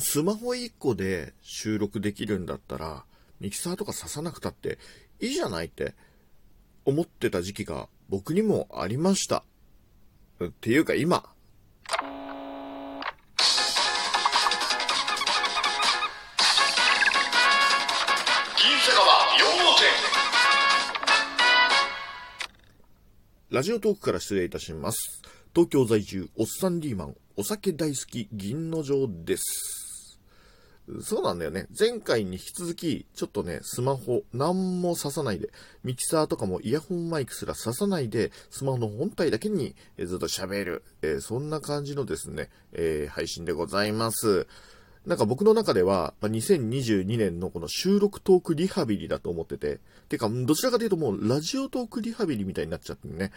スマホ1個で収録できるんだったら、ミキサーとか刺さなくたっていいじゃないって思ってた時期が僕にもありました。っていうか今、ラジオトークから失礼いたします。東京在住、おっさんリーマン、お酒大好き、銀の城です。そうなんだよね。前回に引き続き、ちょっとね、スマホ、何も刺さないで、ミキサーとかもイヤホンマイクすら刺さないで、スマホの本体だけに、えずっと喋る、えー、そんな感じのですね、えー、配信でございます。なんか僕の中では、ま、2022年のこの収録トークリハビリだと思ってて、てか、どちらかというともうラジオトークリハビリみたいになっちゃってね。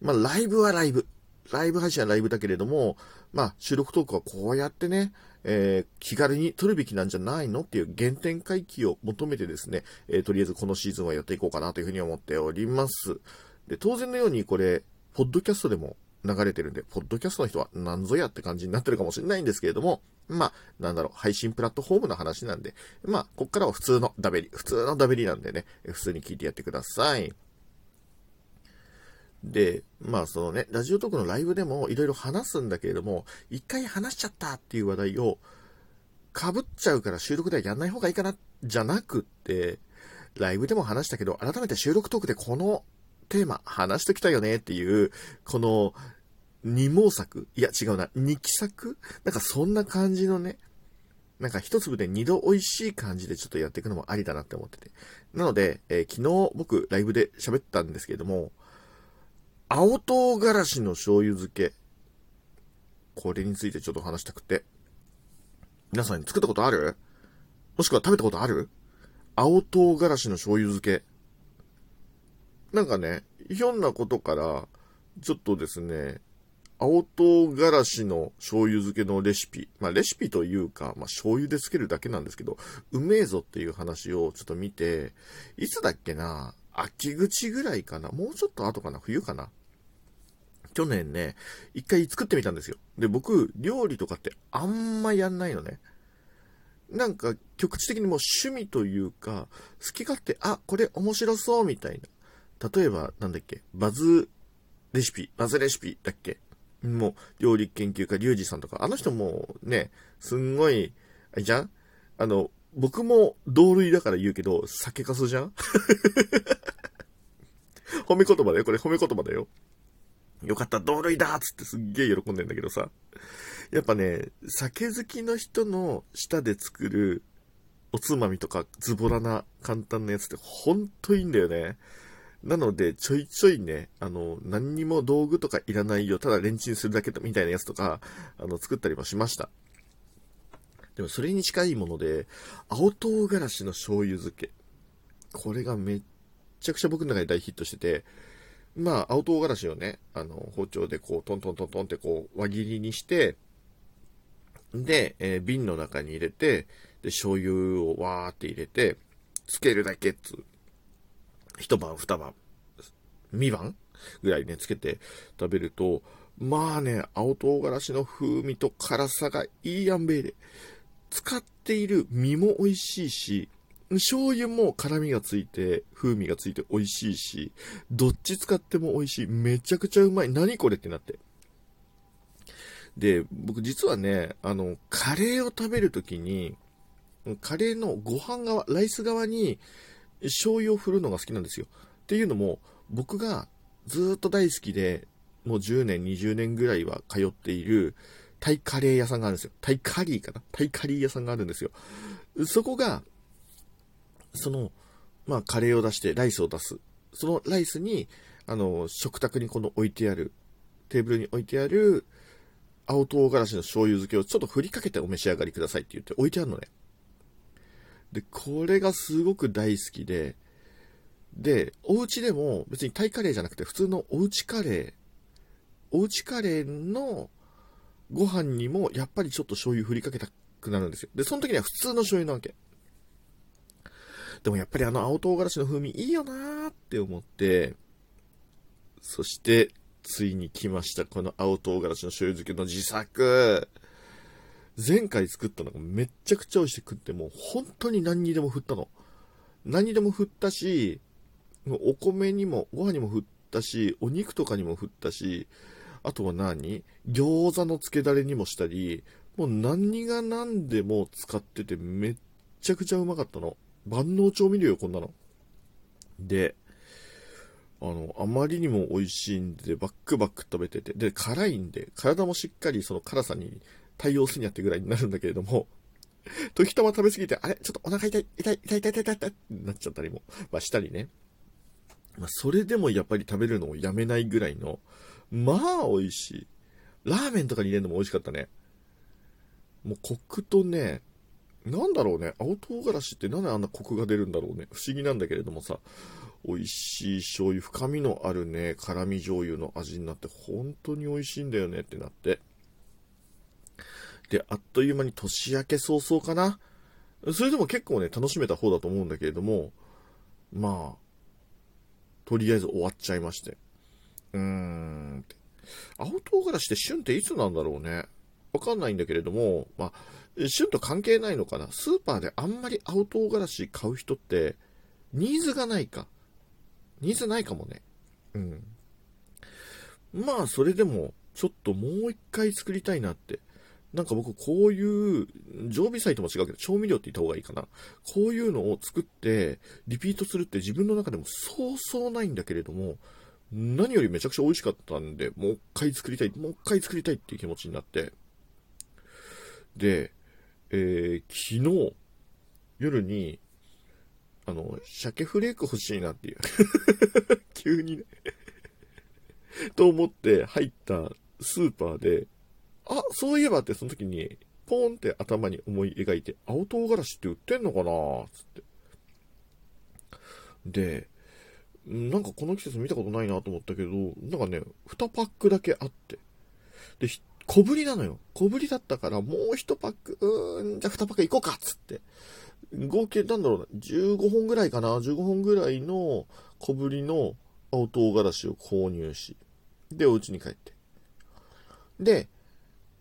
まあ、ライブはライブ。ライブ配信はライブだけれども、まあ、収録トークはこうやってね、えー、気軽に撮るべきなんじゃないのっていう原点回帰を求めてですね、えー、とりあえずこのシーズンはやっていこうかなというふうに思っております。で、当然のようにこれ、ポッドキャストでも流れてるんで、ポッドキャストの人は何ぞやって感じになってるかもしれないんですけれども、まあ、なんだろう、配信プラットフォームの話なんで、まあ、こっからは普通のダベリ、普通のダベリなんでね、普通に聞いてやってください。で、まあそのね、ラジオトークのライブでもいろいろ話すんだけれども、一回話しちゃったっていう話題を被っちゃうから収録ではやんない方がいいかな、じゃなくって、ライブでも話したけど、改めて収録トークでこのテーマ話しときたよねっていう、この二毛作いや違うな、二期作なんかそんな感じのね、なんか一粒で二度美味しい感じでちょっとやっていくのもありだなって思ってて。なので、えー、昨日僕ライブで喋ったんですけれども、青唐辛子の醤油漬け。これについてちょっと話したくて。皆さんに作ったことある？もしくは食べたことある？青唐辛子の醤油漬け。なんかね、ひょんなことから、ちょっとですね、青唐辛子の醤油漬けのレシピ。まあ、レシピというか、まあ、醤油でつけるだけなんですけど、うめえぞっていう話をちょっと見て、いつだっけな？秋口ぐらいかな？もうちょっと後かな？冬かな？去年ね、一回作ってみたんですよ。で、僕、料理とかってあんまやんないのね。なんか、局地的にもう趣味というか、好き勝手、あ、これ面白そうみたいな。例えば、なんだっけ、バズレシピ、バズレシピだっけ？もう、料理研究家、リュウジさんとか、あの人もね、すんごい、あれじゃん？あの、僕も同類だから言うけど、酒かすじゃん？褒め言葉だよ、これ褒め言葉だよ。よかった、同類だっつってすっげえ喜んでんだけどさ。やっぱね、酒好きの人の舌で作るおつまみとかズボラな簡単なやつってほんといいんだよね。なので、ちょいちょいね、あの、何にも道具とかいらないよ、ただレンチンするだけみたいなやつとか、あの、作ったりもしました。でもそれに近いもので、青唐辛子の醤油漬け。これがめっちゃくちゃ僕の中で大ヒットしてて、まあ、青唐辛子をね、あの、包丁でこう、トントントントンってこう、輪切りにして、で、えー、瓶の中に入れて、で、醤油をわーって入れて、つけるだけっつ一晩二晩、二晩ぐらいね、つけて食べると、まあね、青唐辛子の風味と辛さがいいやんべいで、使っている身も美味しいし、醤油も辛みがついて、風味がついて美味しいし、どっち使っても美味しい。めちゃくちゃうまい。何これってなって。で、僕実はね、あの、カレーを食べるときに、カレーのご飯側、ライス側に醤油を振るのが好きなんですよ。っていうのも、僕がずっと大好きで、もう10年、20年ぐらいは通っているタイカレー屋さんがあるんですよ。タイカリーかな？タイカリー屋さんがあるんですよ。そこが、その、まあ、カレーを出して、ライスを出す。そのライスに、あの、食卓にこの置いてある、テーブルに置いてある、青唐辛子の醤油漬けをちょっと振りかけてお召し上がりくださいって言って置いてあるのね。で、これがすごく大好きで、で、お家でも別にタイカレーじゃなくて普通のおうちカレー、おうちカレーのご飯にもやっぱりちょっと醤油振りかけたくなるんですよ。で、その時には普通の醤油なわけ。でもやっぱりあの青唐辛子の風味いいよなーって思って、そして、ついに来ました。この青唐辛子の醤油漬けの自作。前回作ったのがめっちゃくちゃ美味しくって、もう本当に何にでも振ったの。何にでも振ったし、お米にも、ご飯にも振ったし、お肉とかにも振ったし、あとは何？餃子の漬けだれにもしたり、もう何が何でも使っててめっちゃくちゃうまかったの。万能調味料よ、こんなの。で、あの、あまりにも美味しいんで、バックバック食べてて、で、辛いんで、体もしっかりその辛さに対応するにゃってぐらいになるんだけれども、時たま食べ過ぎて、あれ？ちょっとお腹痛い、痛い、痛い、痛い、痛い、痛い、痛いってなっちゃったりも、まあしたりね。まあ、それでもやっぱり食べるのをやめないぐらいの、まあ美味しい。ラーメンとかに入れるのも美味しかったね。もうコクとね、なんだろうね、青唐辛子ってなんであんなコクが出るんだろうね。不思議なんだけれどもさ、美味しい醤油、深みのあるね、辛味醤油の味になって、本当に美味しいんだよねってなって。で、あっという間に年明け早々かな。それでも結構ね、楽しめた方だと思うんだけれども、まあ、とりあえず終わっちゃいまして。うーん。青唐辛子って旬っていつなんだろうね。わかんないんだけれども、まあ、旬と関係ないのかな。スーパーであんまり青唐辛子買う人って、ニーズがないか。ニーズないかもね。うん。まあ、それでも、ちょっともう一回作りたいなって。なんか僕、こういう、常備菜とも違うけど、調味料って言った方がいいかな。こういうのを作って、リピートするって自分の中でもそうそうないんだけれども、何よりめちゃくちゃ美味しかったんで、もう一回作りたい、もう一回作りたいっていう気持ちになって。で、えー、昨日、夜に、あの、鮭フレーク欲しいなっていう。急にねと思って入ったスーパーで、あ、そういえばってその時に、ポーンって頭に思い描いて、青唐辛子って売ってんのかなつって。で、なんかこの季節見たことないなと思ったけど、なんかね、2パックだけあって。で、小ぶりなのよ。小ぶりだったから、もう1パック、うーん、じゃあ2パック行こうかっつって。合計なんだろうな、15本ぐらいかな、15本ぐらいの小ぶりの青唐辛子を購入し、で、お家に帰って。で、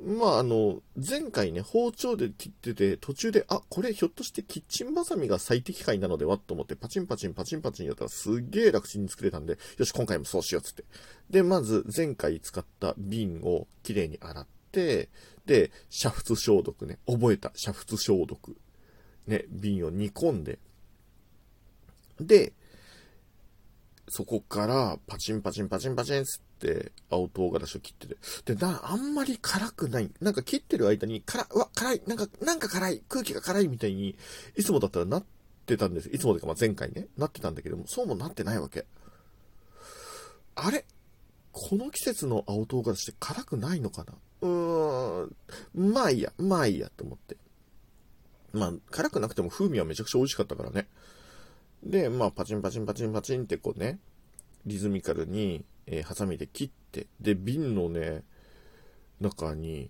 まあ、あの、前回ね、包丁で切ってて、途中で、あ、これひょっとしてキッチンバサミが最適解なのではと思って、パチンパチンパチンパチンやったらすげえ楽ちんに作れたんで、よし、今回もそうしようっつって。で、まず、前回使った瓶をきれいに洗って、で、煮沸消毒ね、覚えた、煮沸消毒。ね、瓶を煮込んで、で、そこからパチンパチンパチンパチンつって青唐辛子を切ってて。で、な、あんまり辛くない。なんか切ってる間に、辛、うわ、辛い、なんか、なんか辛い、空気が辛いみたいに、いつもだったらなってたんです。いつもというか、まあ、前回ね、なってたんだけども、そうもなってないわけ。あれ？この季節の青唐辛子って辛くないのかな？うーん、まあいいや、まあいいやと思って。まあ、辛くなくても風味はめちゃくちゃ美味しかったからね。で、まあ、パチンパチンパチンパチンってこうね、リズミカルに、えー、ハサミで切って、で、瓶のね、中に、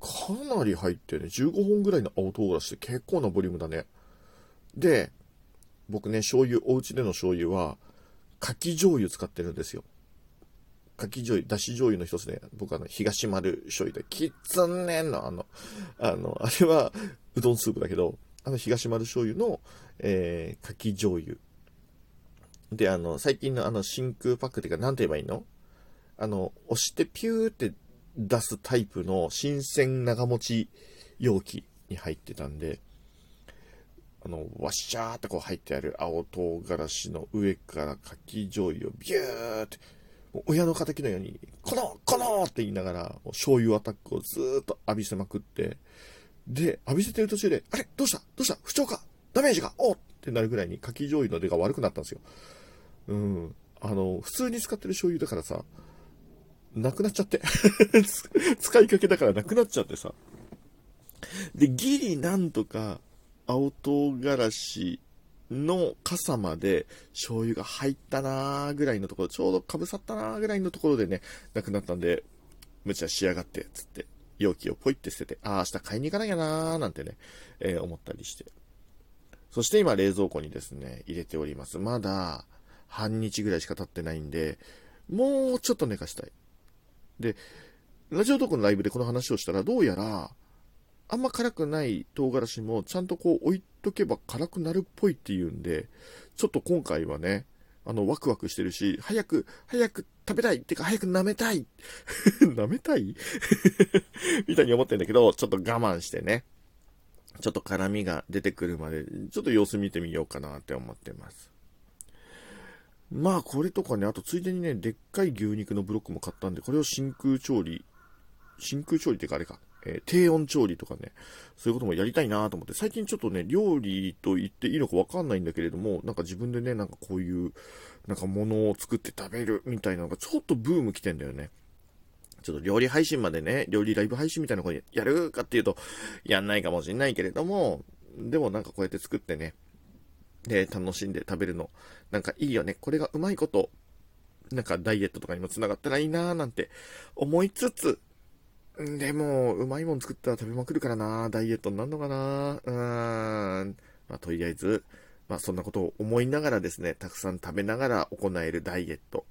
かなり入ってね、15本ぐらいの青唐辛子って結構なボリュームだね。で、僕ね、醤油、お家での醤油は、かき醤油使ってるんですよ。かき醤油、だし醤油の一つで、僕あの、東丸醤油で、きっつんねんの、あの、あの、あれは、うどんスープだけど、あの、東丸醤油の、えー、かき醤油。で、あの、最近のあの、真空パックっていうか、なんて言えばいいの？あの、押してピューって出すタイプの新鮮長持ち容器に入ってたんで、あの、わっしゃーってこう入ってある青唐辛子の上からかき醤油をビューって、親の敵のように、このこのって言いながら、醤油アタックをずーっと浴びせまくって、で、浴びせてる途中で、あれ？どうした？どうした？不調か？ダメージがおってなるぐらいにかき醤油の出が悪くなったんですよ。うん。あの、普通に使ってる醤油だからさ、なくなっちゃって 使いかけだからなくなっちゃってさ。で、ギリなんとか、青唐辛子の傘まで醤油が入ったなーぐらいのところ、ちょうどかぶさったなーぐらいのところでね、なくなったんで、無茶しやがって、つって、容器をポイって捨てて、ああ、明日買いに行かなきゃなーなんてね、えー、思ったりして。そして今冷蔵庫にですね、入れております。まだ半日ぐらいしか経ってないんで、もうちょっと寝かしたい。で、ラジオトークのライブでこの話をしたら、どうやら、あんま辛くない唐辛子もちゃんとこう置いとけば辛くなるっぽいっていうんで、ちょっと今回はね、あの、ワクワクしてるし、早く、早く食べたいってか、早く舐めたい 舐めたい？みたいに思ってんだけど、ちょっと我慢してね、ちょっと辛みが出てくるまで、ちょっと様子見てみようかなって思ってます。まあ、これとかね、あとついでにね、でっかい牛肉のブロックも買ったんで、これを真空調理、真空調理ってかあれか、えー、低温調理とかね、そういうこともやりたいなと思って、最近ちょっとね、料理と言っていいのかわかんないんだけれども、なんか自分でね、なんかこういう、なんか物を作って食べるみたいなのがちょっとブーム来てんだよね。ちょっと料理配信までね、料理ライブ配信みたいなことやるかっていうと、やんないかもしんないけれども、でもなんかこうやって作ってね、で、楽しんで食べるの、なんかいいよね。これがうまいこと、なんかダイエットとかにも繋がったらいいなーなんて思いつつ、でも、うまいもん作ったら食べまくるからなダイエットになるのかなうーん。まあ、とりあえず、まあ、そんなことを思いながらですね、たくさん食べながら行えるダイエット、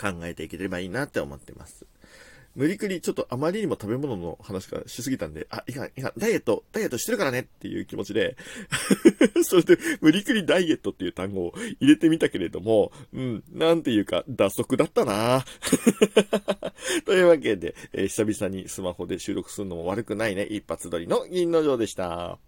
考えていければいいなって思ってます。無理くりちょっとあまりにも食べ物の話がしすぎたんで、あ、いかん、いかん、ダイエット、ダイエットしてるからねっていう気持ちで。それで無理くりダイエットっていう単語を入れてみたけれども、うん、なんていうか、脱足だったな。というわけで、えー、久々にスマホで収録するのも悪くないね、一発撮りの銀の城でした。